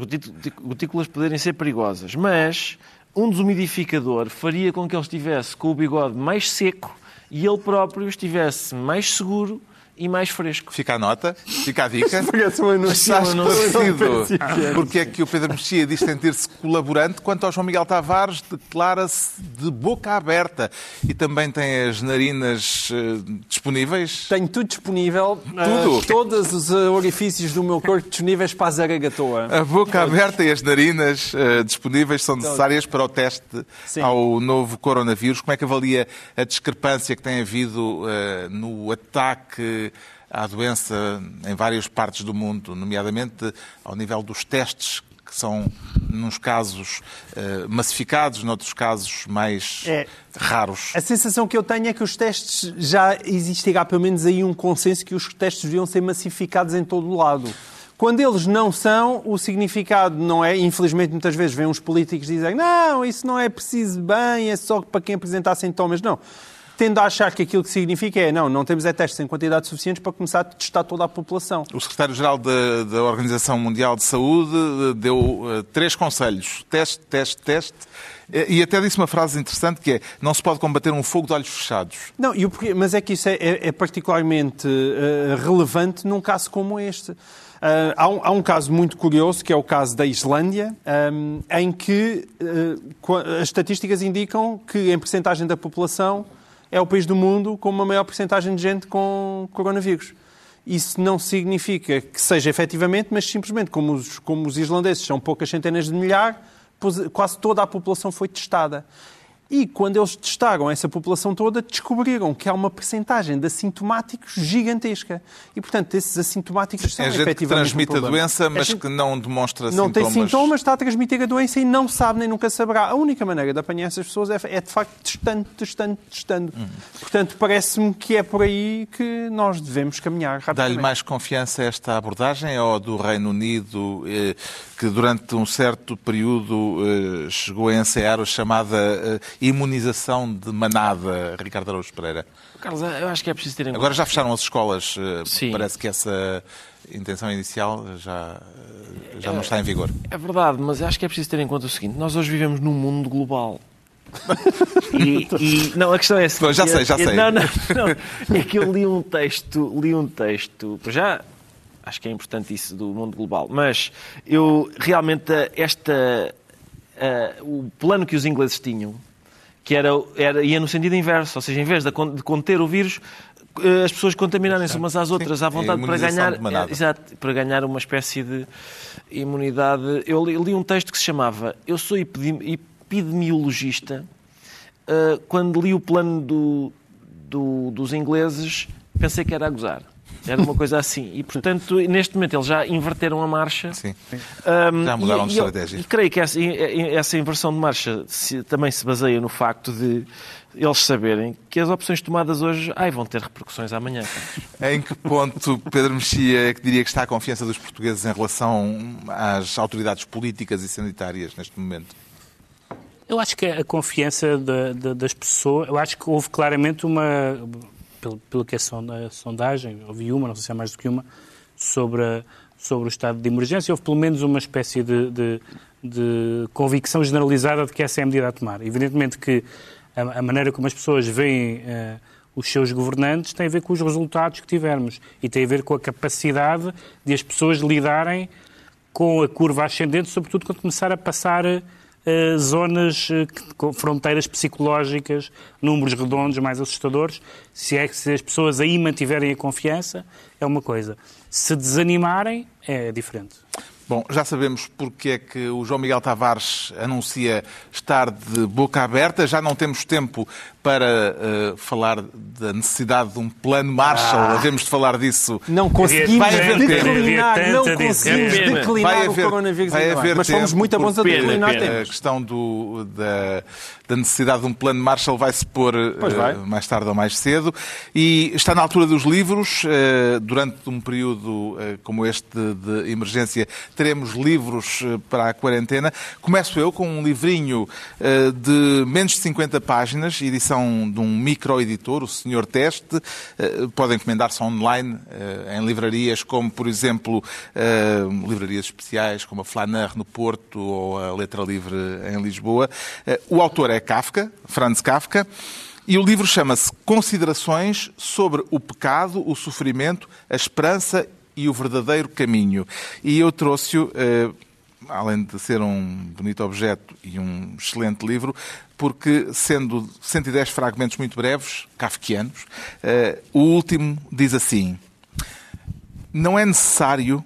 gotículas poderem ser perigosas, mas um desumidificador faria com que ele estivesse com o bigode mais seco e ele próprio estivesse mais seguro e mais fresco. Fica a nota, fica a dica. Parece uma Estás esclarecido porque é que o Pedro Mexia diz sentir-se colaborante, quanto ao João Miguel Tavares declara-se de boca aberta e também tem as narinas uh, disponíveis? Tenho tudo disponível. Tudo? Uh, todos os orifícios do meu corpo disponíveis para a zaragatoa. A boca aberta e as narinas uh, disponíveis são necessárias para o teste Sim. ao novo coronavírus. Como é que avalia a discrepância que tem havido no ataque à doença em várias partes do mundo, nomeadamente ao nível dos testes que são, nos casos, uh, massificados, noutros casos mais é, raros. A sensação que eu tenho é que os testes, já existirá pelo menos aí um consenso que os testes deviam ser massificados em todo o lado. Quando eles não são, o significado não é. Infelizmente, muitas vezes vêm os políticos dizem não, isso não é preciso bem, é só para quem apresentar sintomas. Não tendo a achar que aquilo que significa é não, não temos é testes em quantidade suficiente para começar a testar toda a população. O secretário-geral da, da, Organização Mundial de Saúde eh, deu uh, três conselhos: teste, teste, teste. E até disse uma frase interessante que é: não se pode combater um fogo de olhos fechados. Não, mas é que isso é, é, é particularmente uh, relevante num caso como este. Uh, há, um, há, um, caso muito curioso, que é o caso da Islândia, um, em que uh, as estatísticas indicam que, em percentagem da população, é o país do mundo com uma maior porcentagem de gente com coronavírus. Isso não significa que seja efetivamente, mas simplesmente como os, como os islandeses são poucas centenas de milhares, quase toda a população foi testada. E quando eles testaram essa população toda, descobriram que há uma percentagem de assintomáticos gigantesca. E, portanto, esses assintomáticos são É gente que efetivamente transmite um a doença, mas É que não demonstra não sintomas. tem sintomas, está a transmitir a doença e não sabe nem nunca saberá. A única maneira de apanhar essas pessoas é, é de facto testando, testando, testando. Hum. Portanto, parece-me que é por aí que nós devemos caminhar Dá-lhe rapidamente. mais confiança esta abordagem ou do Reino Unido, eh, que durante um certo período eh, chegou a ensaiar a chamada eh, imunização de manada, Ricardo Araújo Pereira? Carlos, eu acho que é preciso ter em Agora já fecharam as escolas, eh, Sim. parece que essa intenção inicial já, eh, já não está em vigor. É verdade, mas acho que é preciso ter em conta o seguinte: nós hoje vivemos num mundo global. E, e- não, a questão é a seguinte, Pois, já sei, já sei. Não, não, não. É que eu li um texto, li um texto, já acho que é importante isso do mundo global, mas eu realmente esta eh, o plano que os ingleses tinham, que era, era ia no sentido inverso, ou seja, em vez de, con- de conter o vírus, eh, as pessoas contaminarem-se umas às outras à vontade para ganhar, eh, exato, para ganhar uma espécie de imunidade. Eu li, li um texto que se chamava Eu sou epidemi- epidemiologista. Uh, quando li o plano do- do- dos ingleses, pensei que era a gozar. Era uma coisa assim. E, portanto, neste momento eles já inverteram a marcha. Sim. Um, Já mudaram e- de estratégia. E creio que essa, essa inversão de marcha se- também se baseia no facto de eles saberem que as opções tomadas hoje ai, vão ter repercussões amanhã. Em que ponto Pedro Mexia é que diria que está a confiança dos portugueses em relação às autoridades políticas e sanitárias neste momento? Eu acho que a confiança da- da- das pessoas, eu acho que houve claramente uma, pelo, pelo que é a sondagem, houve uma, não sei se é mais do que uma, sobre, a- sobre o estado de emergência, houve pelo menos uma espécie de, de- de convicção generalizada de que essa é a medida a tomar. Evidentemente que a, a maneira como as pessoas veem eh, os seus governantes tem a ver com os resultados que tivermos e tem a ver com a capacidade de as pessoas lidarem com a curva ascendente, sobretudo quando começar a passar eh, zonas eh, com fronteiras psicológicas, números redondos mais assustadores. Se é que se as pessoas aí mantiverem a confiança, é uma coisa. Se desanimarem, é diferente. Bom, já sabemos porque é que o João Miguel Tavares anuncia estar de boca aberta. Já não temos tempo para eh, falar da necessidade de um plano Marshall. Havemos de falar disso. Não conseguimos Vai haver declinar, tempo. não conseguimos declinar Vai o haver- coronavírus vai haver. Mas fomos muito bons a declinar pena. A questão do- da, da necessidade de um plano Marshall vai se pôr Pois eh, vai. mais tarde ou mais cedo. E está na altura dos livros. eh, durante um período como este de, de emergência, teremos livros para a quarentena. Começo eu com um livrinho de menos de 50 páginas, edição de um microeditor, o Senhor Teste. Eh, podem encomendar-se online eh, em livrarias como, por exemplo, eh, livrarias especiais como a Flaneur no Porto ou a Letra Livre em Lisboa. O autor é Kafka, Franz Kafka. E o livro chama-se Considerações sobre o pecado, o sofrimento, a esperança e o verdadeiro caminho. E eu trouxe-o, além de ser um bonito objeto e um excelente livro, porque, sendo 110 fragmentos muito breves, kafkianos, eh, o último diz assim: Não é necessário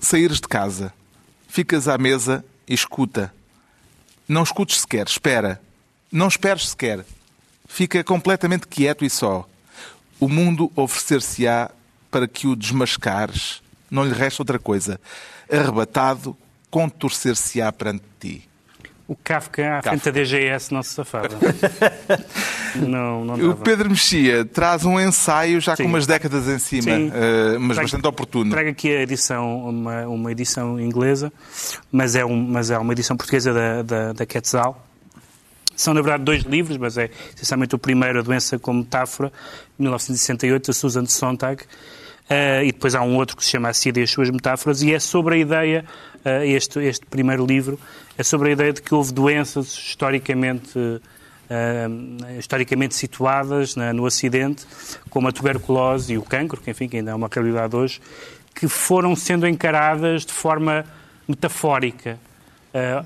saíres de casa. Ficas à mesa e escuta. Não escutes sequer, espera. Não esperes sequer. Fica completamente quieto e só. O mundo oferecer-se-á para que o desmascares. Não lhe resta outra coisa. Arrebatado, contorcer-se-á perante ti. O Kafka à frente da DGS não se safava. não, não O. Pedro Mexia traz um ensaio já Sim. com umas décadas em cima, eh, mas Trago- bastante oportuno. Trago aqui a edição, uma, uma edição inglesa, mas é, um, mas é uma edição portuguesa da, da, da Quetzal. São, na verdade, dois livros, mas é essencialmente o primeiro, A Doença como Metáfora, 1968, da Susan Sontag. Eh, e depois há um outro que se chama A Sida e as Suas Metáforas, e é sobre a ideia, eh, este, este primeiro livro, é sobre a ideia de que houve doenças historicamente, eh, historicamente situadas na- no Ocidente, como a tuberculose e o cancro, que enfim, que ainda é uma realidade hoje, que foram sendo encaradas de forma metafórica,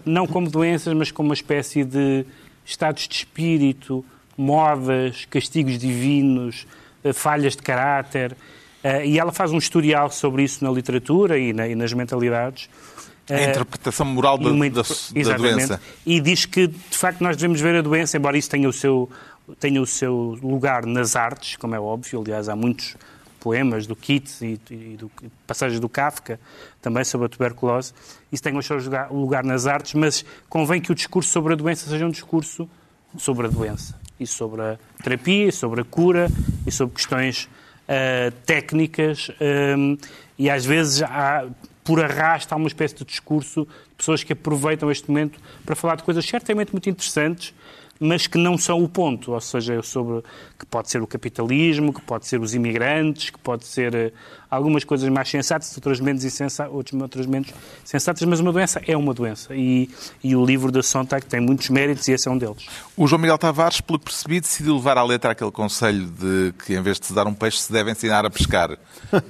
não como doenças, mas como uma espécie de estados de espírito, modas, castigos divinos, falhas de caráter. Eh, e ela faz um historial sobre isso na literatura e, na- e nas mentalidades, A interpretação moral da, uma da, da doença. E diz que, de facto, nós devemos ver a doença, embora isso tenha o seu, tenha o seu lugar nas artes, como é óbvio. Aliás, há muitos poemas do Keats e, e do, passagens do Kafka também sobre a tuberculose. Isso tem o seu lugar, lugar nas artes, mas convém que o discurso sobre a doença seja um discurso sobre a doença e sobre a terapia, e sobre a cura e sobre questões ah, técnicas hum, e às vezes há, por arrasto há uma espécie de discurso de pessoas que aproveitam este momento para falar de coisas certamente muito interessantes, mas que não são o ponto, ou seja, sobre que pode ser o capitalismo, que pode ser os imigrantes, que pode ser eh, algumas coisas mais sensatas, outras menos insensatas, outras, outras menos sensatas, mas uma doença é uma doença. E, e o livro da Sontag tem muitos méritos e esse é um deles. O João Miguel Tavares, pelo que percebi, decidiu levar à letra aquele conselho de que em vez de se dar um peixe se deve ensinar a pescar.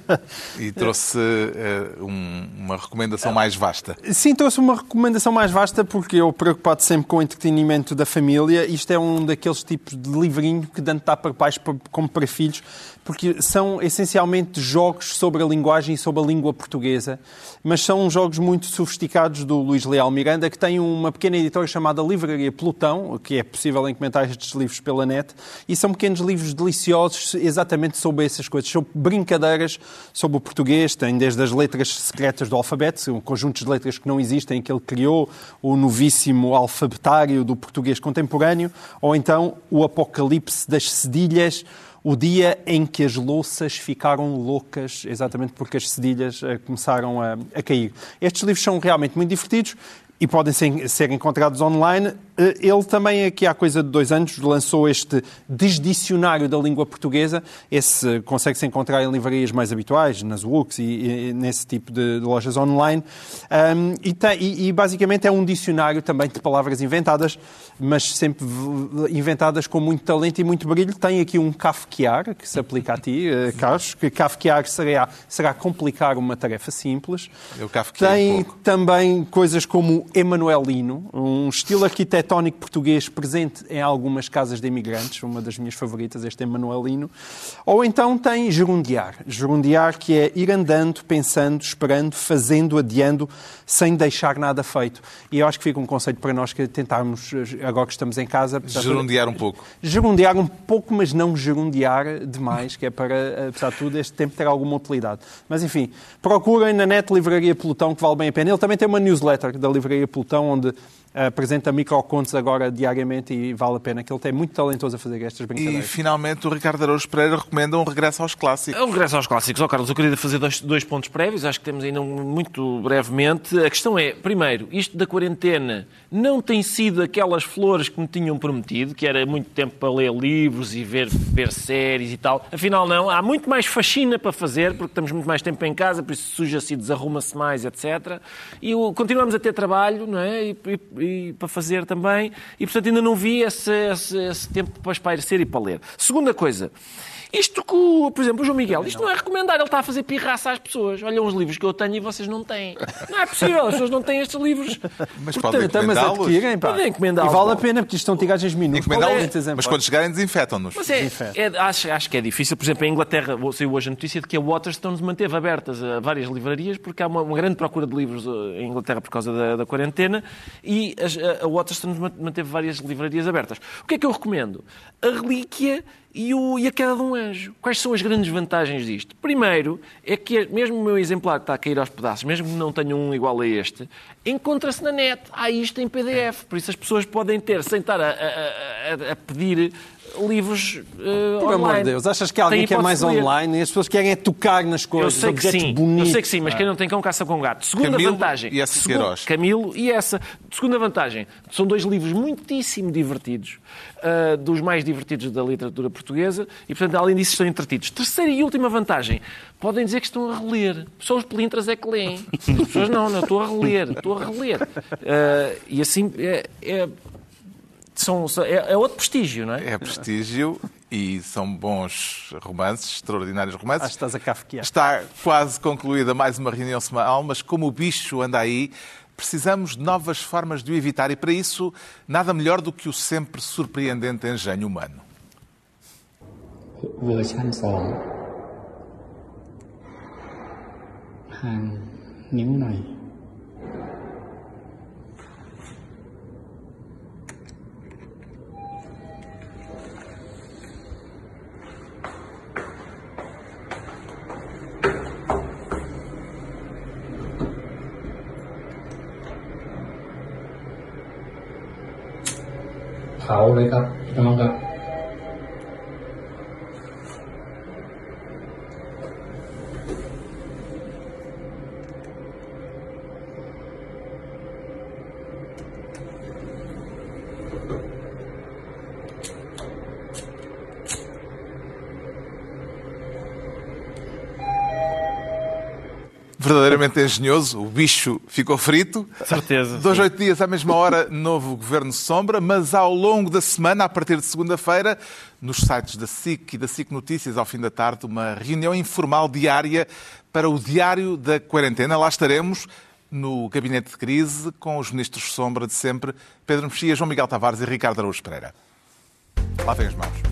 E trouxe eh, um- uma recomendação mais vasta. Sim, trouxe uma recomendação mais vasta porque eu, preocupado sempre com o entretenimento da família, isto é um daqueles tipos de livrinho que tanto dá para pais pa- como para filhos, porque são essencialmente jogos sobre a linguagem e sobre a língua portuguesa, mas são jogos muito sofisticados do Luís Leal Miranda, que tem uma pequena editora chamada Livraria Plutão, que é possível encomendar estes livros pela net, e são pequenos livros deliciosos exatamente sobre essas coisas, sobre brincadeiras sobre o português, tem desde as letras secretas do alfabeto, são conjuntos de letras que não existem, que ele criou, o novíssimo alfabetário do português contemporâneo, ou então o apocalipse das cedilhas, o dia em que as louças ficaram loucas, exatamente porque as cedilhas eh, começaram a, a cair. Estes livros são realmente muito divertidos e podem ser, ser encontrados online. Eh, Ele também, aqui há coisa de dois anos, lançou este desdicionário da língua portuguesa. Esse consegue-se encontrar em livrarias mais habituais, nas Wooks e, e nesse tipo de, de lojas online. Ahm, e, tem- e- e basicamente é um dicionário também de palavras inventadas, mas sempre inventadas com muito talento e muito brilho. Tem aqui um kafkiar, que se aplica a ti, eh, Carlos, que kafkiar será, será complicar uma tarefa simples. Eu kafkiei Tem um também coisas como Emanuelino, um estilo arquitetónico português presente em algumas casas de imigrantes, uma das minhas favoritas, este Emanuelino. Ou então tem gerundiar. Gerundiar que é ir andando, pensando, esperando, fazendo, adiando, sem deixar nada feito. E eu acho que fica um conceito para nós que tentarmos, agora que estamos em casa... Gerundiar um pouco. gerundiar um pouco, mas não gerundiar demais, que é para, apesar de tudo, este tempo ter alguma utilidade. Mas, enfim, procurem na net Livraria Pelotão, que vale bem a pena. Ele também tem uma newsletter da Livraria Pelotão, onde apresenta microcontos agora diariamente e vale a pena, que ele tem muito talentoso a fazer estas E brincadeiras. finalmente o Ricardo Araújo Pereira recomenda um regresso aos clássicos. É um regresso aos clássicos. Ó Carlos, eu queria fazer dois, dois pontos prévios, acho que temos ainda um- muito brevemente. A questão é, primeiro, isto da quarentena não tem sido aquelas flores que me tinham prometido, que era muito tempo para ler livros e ver, ver séries e tal. Afinal, não. Há muito mais faxina para fazer, porque estamos muito mais tempo em casa, por isso suja-se e desarruma-se mais, etc. E o- continuamos a ter trabalho, não é? E, e- e para fazer também. E, portanto, ainda não vi esse, esse- esse tempo para espairecer e para ler. Segunda coisa. Isto que, o- por exemplo, o João Miguel, isto não é recomendar, ele está a fazer pirraça às pessoas. Olha uns livros que eu tenho e vocês não têm. Não é possível, as pessoas não têm estes livros. Mas Portanto, podem mas encomendá-los. adquirem, pá. Podem encomendá-los. E vale a pena, porque isto são tiragens minúsculas. Encomendá-los, Muitos exemplos. mas quando chegarem desinfetam-nos. Mas é, é- acho, acho que é difícil. Por exemplo, em Inglaterra saiu hoje a notícia de que a Waterstones manteve abertas a várias livrarias porque há uma, uma grande procura de livros eh, em Inglaterra por causa da, da quarentena e as- a, a Waterstones man- manteve várias livrarias abertas. O que é que eu recomendo? A Relíquia e, o- e a Queda de um Anjo. Quais são as grandes vantagens disto? Primeiro, é que mesmo o meu exemplar que está a cair aos pedaços, mesmo que não tenha um igual a este, encontra-se na net. Há isto em PDF. Por isso as pessoas podem ter, sem estar a, a- a- a pedir livros eh, Por amor online. de Deus, achas que alguém Tem quer mais ler. online e as pessoas querem é tocar nas Eu coisas, sei que objetos sim, bonitos. eu sei que sim, mas quem não tem cão caça com gato. Segunda Camilo vantagem. e essa Segun-. Camilo e essa. Segunda vantagem. São dois livros muitíssimo divertidos, ah, dos mais divertidos da literatura portuguesa, e portanto, além disso, estão entretidos. Terceira e última vantagem. Podem dizer que estão a reler. Só os pelintras é que leem. As pessoas não, não, estou a reler, estou a reler. Ah, e assim é, é, são, são- é, é outro prestígio, não é? É prestígio e são bons romances, extraordinários Acho romances. que estás a cafequear. Está quase concluída mais uma reunião semanal, mas como o bicho anda aí, precisamos de novas formas de o evitar e para isso nada melhor do que o sempre surpreendente engenho humano. เวอร์ชันสองห่างนิ้วหน่อย เขาเลยครับพี่น้องครับ Verdadeiramente engenhoso, o bicho ficou frito. Certeza. Dois, sim. oito dias, à mesma hora, novo governo sombra, mas ao longo da semana, a partir de segunda-feira, nos sites da SIC e da SIC Notícias, ao fim da tarde, uma reunião informal diária para o Diário da Quarentena. Lá estaremos no gabinete de crise com os ministros sombra de sempre, Pedro Mexia, João Miguel Tavares e Ricardo Araújo Pereira. Lá vem as mãos.